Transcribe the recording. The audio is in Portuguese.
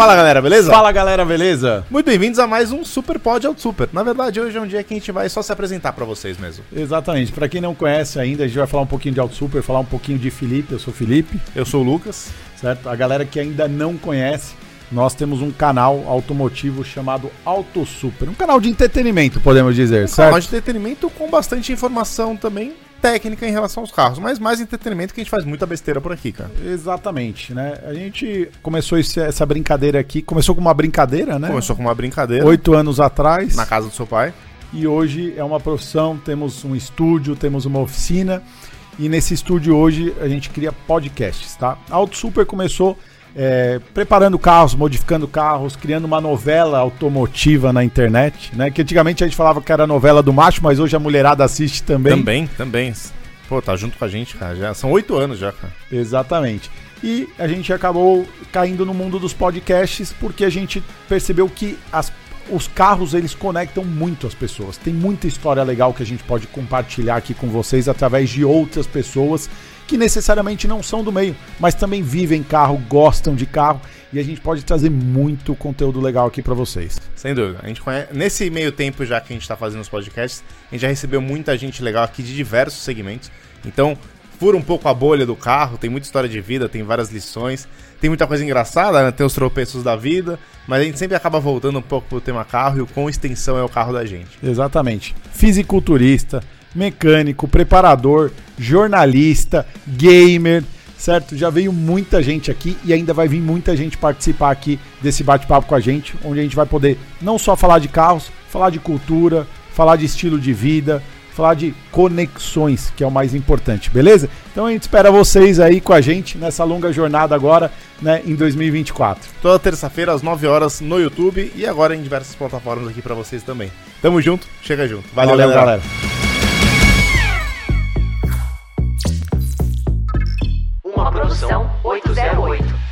Fala galera, beleza? Fala galera, beleza? Muito bem-vindos a mais um Super Pod Auto Super. Na verdade, hoje é um dia que a gente vai só se apresentar pra vocês mesmo. Exatamente. Pra quem não conhece ainda, a gente vai falar um pouquinho de Auto Super, falar um pouquinho de Felipe. Eu sou o Felipe, Eu sou o Lucas. certo? A galera que ainda não conhece, nós temos um canal automotivo chamado Auto Super. Um canal de entretenimento, podemos dizer, certo? Canal de entretenimento com bastante informação também técnica em relação aos carros, mas mais entretenimento que a gente faz muita besteira por aqui, cara. Exatamente, né? A gente começou esse- essa brincadeira aqui, começou com uma brincadeira, né? Começou com uma brincadeira Oito anos atrás. na casa do seu pai. e hoje é uma profissão, temos um estúdio, temos uma oficina e nesse estúdio hoje a gente cria podcasts, tá? A Auto Super começou é, preparando carros, modificando carros, criando uma novela automotiva na internet, né? Que antigamente a gente falava que era novela do macho, mas hoje a mulherada assiste também. Também, também. Pô, tá junto com a gente, cara. Já são oito anos já, cara. Exatamente. E a gente acabou caindo no mundo dos podcasts porque a gente percebeu que as- os carros eles conectam muito as pessoas. Tem muita história legal que a gente pode compartilhar aqui com vocês através de outras pessoas que necessariamente não são do meio, mas também vivem carro, gostam de carro e a gente pode trazer muito conteúdo legal aqui para vocês. Sem dúvida. A gente conhece... Nesse meio tempo já que a gente tá fazendo os podcasts, a gente já recebeu muita gente legal aqui de diversos segmentos. Então, fura um pouco a bolha do carro, tem muita história de vida, tem várias lições, tem muita coisa engraçada, né? tem os tropeços da vida, mas a gente sempre acaba voltando um pouco pro tema carro e o quão extensão é o carro da gente. Exatamente. Fisiculturista, mecânico, preparador, jornalista, gamer, certo? Já veio muita gente aqui e ainda vai vir muita gente participar aqui desse bate-papo com a gente, onde a gente vai poder não só falar de carros, falar de cultura, falar de estilo de vida, falar de conexões, que é o mais importante, beleza? Então a gente espera vocês aí com a gente nessa longa jornada agora, né, em 2024. Toda terça-feira às 9 horas no YouTube e agora em diversas plataformas aqui pra vocês também. Tamo junto, chega junto. Valeu, galera. Produção 808.